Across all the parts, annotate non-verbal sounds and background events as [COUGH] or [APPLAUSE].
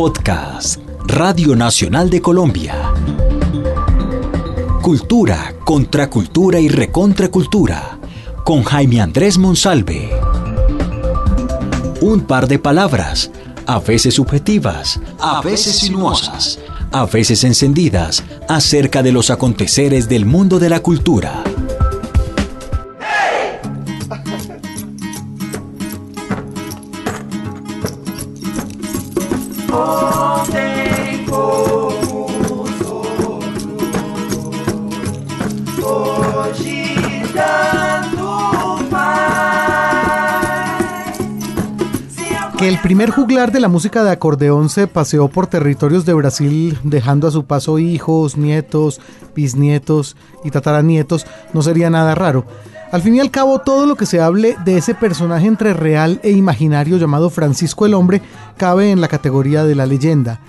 Podcast, Radio Nacional de Colombia. Cultura, contracultura y recontracultura. Con Jaime Andrés Monsalve. Un par de palabras, a veces subjetivas, a veces sinuosas, a veces encendidas, acerca de los aconteceres del mundo de la cultura. Que el primer juglar de la música de acordeón se paseó por territorios de Brasil dejando a su paso hijos, nietos, bisnietos y tataranietos no sería nada raro. Al fin y al cabo, todo lo que se hable de ese personaje entre real e imaginario llamado Francisco el Hombre cabe en la categoría de la leyenda.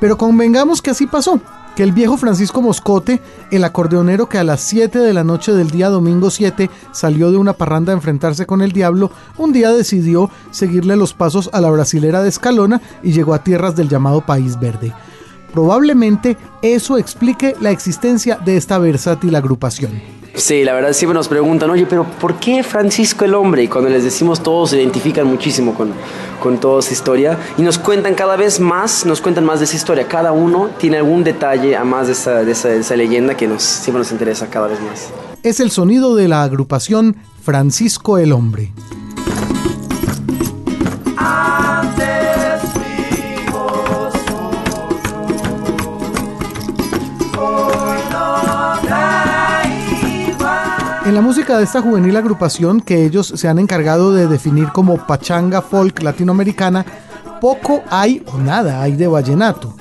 Pero convengamos que así pasó que el viejo Francisco Moscote, el acordeonero que a las 7 de la noche del día domingo 7 salió de una parranda a enfrentarse con el diablo, un día decidió seguirle los pasos a la brasilera de Escalona y llegó a tierras del llamado País Verde. Probablemente eso explique la existencia de esta versátil agrupación. Sí, la verdad siempre nos preguntan, oye, pero ¿por qué Francisco el hombre? Y cuando les decimos todos se identifican muchísimo con, con toda esa historia y nos cuentan cada vez más, nos cuentan más de esa historia. Cada uno tiene algún detalle a más de esa, de esa, de esa leyenda que nos, siempre nos interesa cada vez más. Es el sonido de la agrupación Francisco el hombre. La música de esta juvenil agrupación que ellos se han encargado de definir como pachanga folk latinoamericana, poco hay o nada hay de vallenato.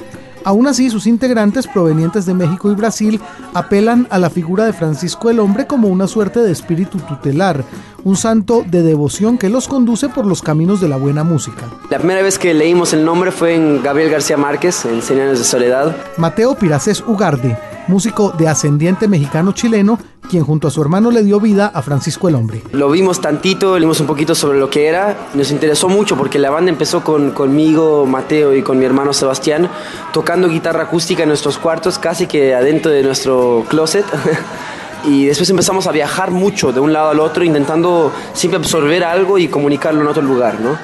Aún así, sus integrantes provenientes de México y Brasil apelan a la figura de Francisco el Hombre como una suerte de espíritu tutelar, un santo de devoción que los conduce por los caminos de la buena música. La primera vez que leímos el nombre fue en Gabriel García Márquez, en Cien años de soledad. Mateo Piracés Ugarde, músico de ascendiente mexicano-chileno, quien junto a su hermano le dio vida a Francisco el Hombre. Lo vimos tantito, leímos un poquito sobre lo que era, nos interesó mucho porque la banda empezó con, conmigo, Mateo y con mi hermano Sebastián, tocando guitarra acústica en nuestros cuartos, casi que adentro de nuestro closet. [LAUGHS] y después empezamos a viajar mucho de un lado al otro, intentando siempre absorber algo y comunicarlo en otro lugar, ¿no?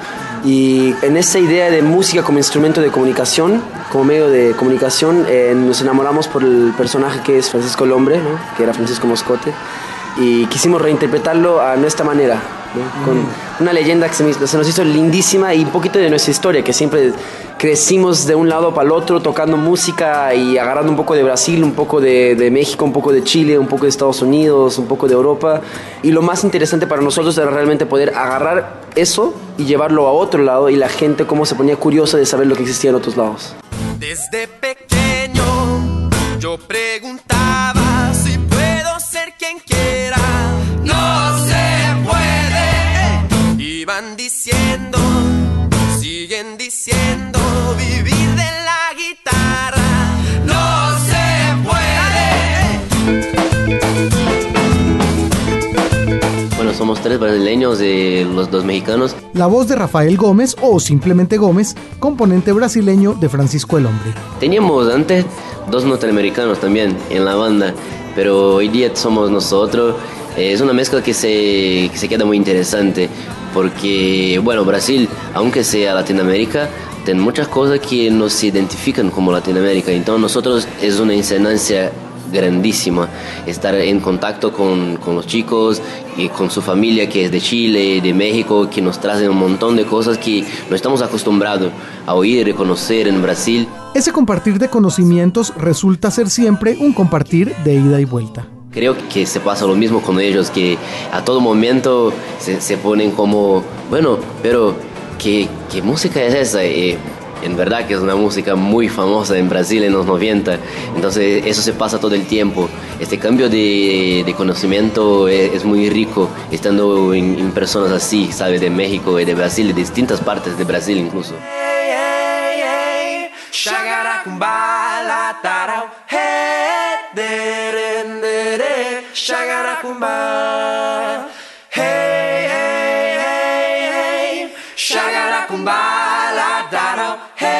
Y en esa idea de música como instrumento de comunicación, como medio de comunicación, eh, nos enamoramos por el personaje que es Francisco el Hombre, ¿no? que era Francisco Moscote, y quisimos reinterpretarlo a nuestra manera, con una leyenda que se, nos hizo lindísima y un poquito de nuestra historia, que siempre crecimos de un lado para el otro tocando música y agarrando un poco de Brasil, un poco de, de, México, un poco de Chile, un poco de Estados Unidos, un poco de Europa. Y lo más interesante para nosotros era realmente poder agarrar eso y llevarlo a otro lado y la gente cómo se ponía curiosa de saber lo que existía en otros lados. Desde pequeño yo preguntaba tres brasileños y los dos mexicanos. La voz de Rafael Gómez, o simplemente Gómez, componente brasileño de Francisco el Hombre. Teníamos antes dos norteamericanos también en la banda, pero hoy día somos nosotros. Es una mezcla que se, que se queda muy interesante, porque, bueno, Brasil, aunque sea Latinoamérica, tiene muchas cosas que nos identifican como Latinoamérica. Entonces nosotros es una instancia grandísima estar en contacto con, con, los chicos y con su familia que es de Chile, de México, que nos traen un montón de cosas que no estamos acostumbrados a oír y reconocer en Brasil. Ese compartir de conocimientos resulta ser siempre un compartir de ida y vuelta. Creo que se pasa lo mismo con ellos, que a todo momento se, se ponen como, bueno, pero ¿qué, qué música es esa? Eh, en verdad que es una música muy famosa en Brasil en los 90, entonces eso se pasa todo el tiempo. Este cambio de, conocimiento es, es, muy rico estando en, en, personas así, ¿sabes? De México y de Brasil, de distintas partes de Brasil incluso. Hey,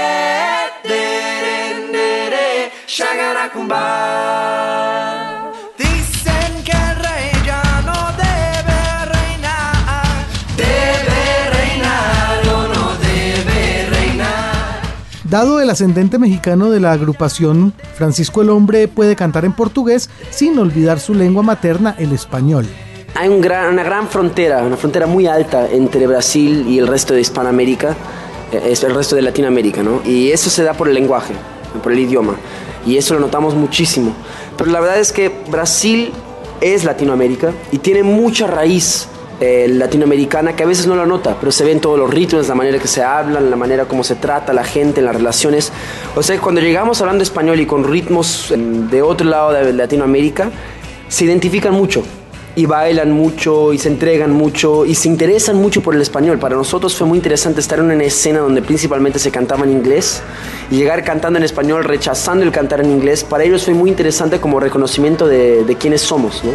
Dicen que el rey ya no debe reinar. Debe reinar o no debe reinar. Dado el ascendente mexicano de la agrupación, Francisco el Hombre puede cantar en portugués sin olvidar su lengua materna, el español. Hay un gran- una gran frontera, una frontera muy alta entre Brasil y el resto de Hispanoamérica, es el resto de Latinoamérica, ¿no? Y eso se da por el lenguaje, por el idioma. Y eso lo notamos muchísimo. Pero la verdad es que Brasil es Latinoamérica y tiene mucha raíz eh, latinoamericana que a veces no lo nota, pero se ven todos los ritmos, la manera que se hablan, la manera como se trata la gente, las relaciones. O sea, cuando llegamos hablando español y con ritmos eh, de otro lado de Latinoamérica, se identifican mucho y bailan mucho y se entregan mucho y se interesan mucho por el español. Para nosotros fue muy interesante estar en una escena donde principalmente se cantaba en inglés y llegar cantando en español, rechazando el cantar en inglés. Para ellos fue muy interesante como reconocimiento de, de quiénes somos, ¿no?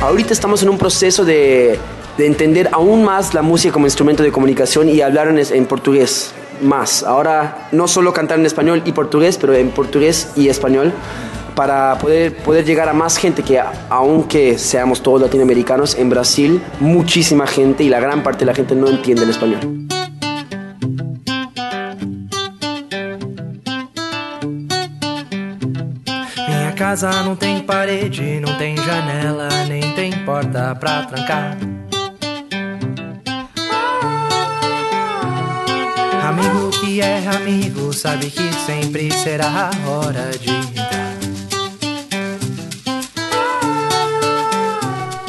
Ahorita estamos en un proceso de, de entender aún más la música como instrumento de comunicación y hablar en, portugués más. Ahora no solo cantar en español y portugués, pero en portugués y español para poder, poder llegar a más gente que aunque seamos todos latinoamericanos, en Brasil muchísima gente y la gran parte de la gente no entiende el español. Casa janela, trancar. Amigo que é amigo, sabe que sempre será hora de.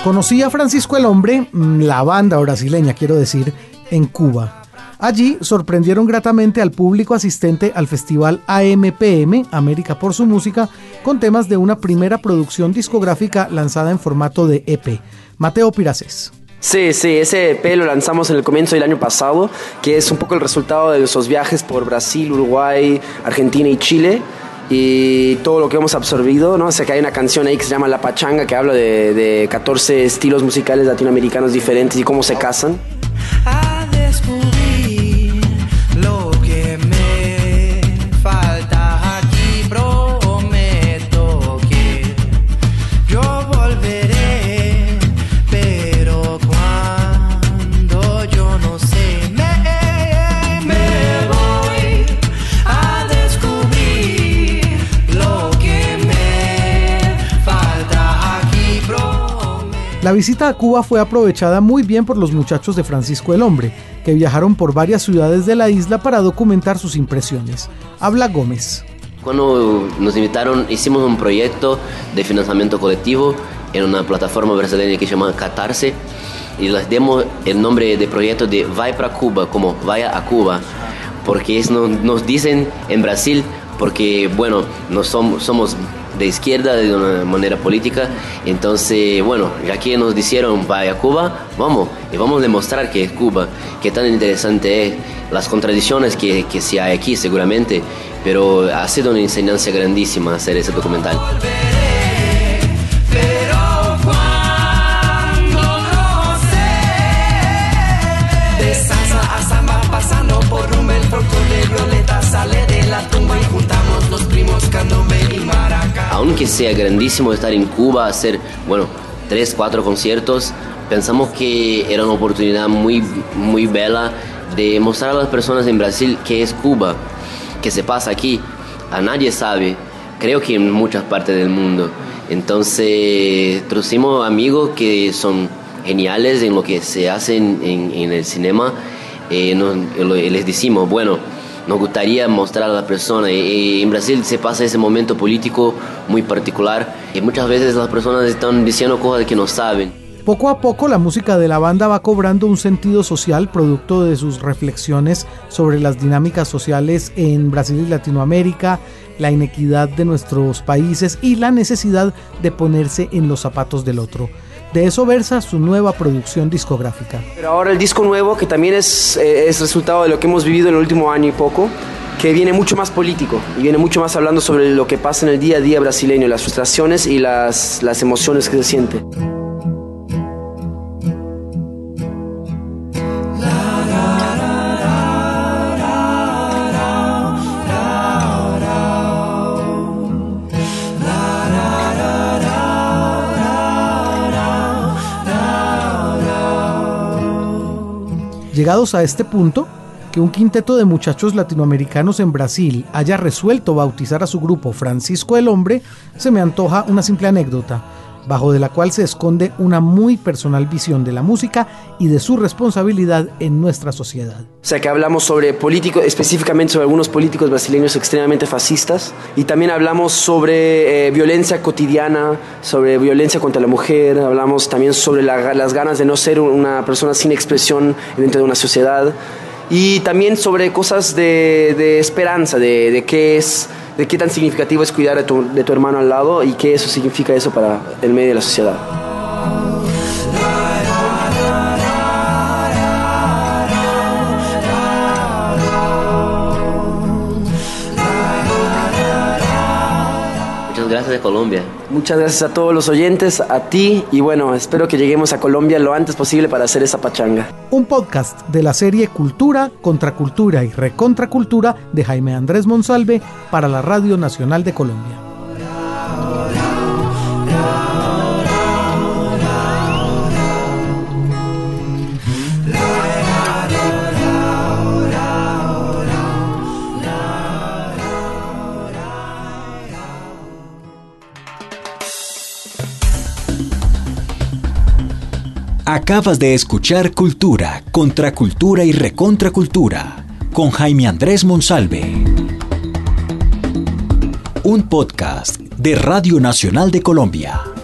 Conocí a Francisco el Hombre, mm, la banda brasileña quiero decir, en Cuba. Allí sorprendieron gratamente al público asistente al festival AMPM, América por su música, con temas de una primera producción discográfica lanzada en formato de EP. Mateo Piraces. Sí, sí, ese EP lo lanzamos en el comienzo del año pasado, que es un poco el resultado de esos viajes por Brasil, Uruguay, Argentina y Chile y todo lo que hemos absorbido, ¿no? O sea que hay una canción ahí que se llama La Pachanga que habla de, de 14 estilos musicales latinoamericanos diferentes y cómo se casan. La visita a Cuba fue aprovechada muy bien por los muchachos de Francisco el Hombre, que viajaron por varias ciudades de la isla para documentar sus impresiones. Habla Gómez. Cuando nos invitaron, hicimos un proyecto de financiamiento colectivo en una plataforma brasileña que se llama Catarse y les demos el nombre de proyecto de Vai para Cuba, como vaya a Cuba, porque es, no- nos dicen en Brasil, porque bueno, no somos de izquierda de una manera política, entonces bueno, ya que nos dijeron vaya Cuba, vamos y vamos a demostrar que es Cuba, que tan interesante es, las contradicciones que, que hay aquí seguramente, pero ha sido una enseñanza grandísima hacer ese documental. Aunque sea grandísimo estar en Cuba, hacer, bueno, tres, cuatro conciertos, pensamos que era una oportunidad muy, muy bella de mostrar a las personas en Brasil qué es Cuba, qué se pasa aquí. A nadie sabe, creo que en muchas partes del mundo. Entonces, trajimos amigos que son geniales en lo que se hace en, el cinema. Eh, nos- les decimos, bueno, nos gustaría mostrar a las personas. Y, y en Brasil se pasa ese momento político muy particular y muchas veces las personas están diciendo cosas que no saben. Poco a poco la música de la banda va cobrando un sentido social producto de sus reflexiones sobre las dinámicas sociales en Brasil y Latinoamérica, la inequidad de nuestros países y la necesidad de ponerse en los zapatos del otro. De eso versa su nueva producción discográfica. Pero ahora el disco nuevo, que también es, eh, es resultado de lo que hemos vivido en el último año y poco, que viene mucho más político y viene mucho más hablando sobre lo que pasa en el día a día brasileño, las frustraciones y las, las emociones que se siente. Llegados a este punto, que un quinteto de muchachos latinoamericanos en Brasil haya resuelto bautizar a su grupo Francisco el Hombre, se me antoja una simple anécdota, bajo de la cual se esconde una muy personal visión de la música y de su responsabilidad en nuestra sociedad. O sea que hablamos sobre políticos, específicamente sobre algunos políticos brasileños extremadamente fascistas y también hablamos sobre eh, violencia cotidiana, sobre violencia contra la mujer, hablamos también sobre la, las ganas de no ser una persona sin expresión dentro de una sociedad y también sobre cosas de, de esperanza, de, de qué es de qué tan significativo es cuidar de tu, de tu hermano al lado y qué eso significa eso para el medio de la sociedad. De Colombia. Muchas gracias a todos los oyentes, a ti y bueno, espero que lleguemos a Colombia lo antes posible para hacer esa pachanga. Un podcast de la serie Cultura, Contracultura y Recontracultura de Jaime Andrés Monsalve para la Radio Nacional de Colombia. Acabas de escuchar Cultura, Contracultura y Recontracultura con Jaime Andrés Monsalve. Un podcast de Radio Nacional de Colombia.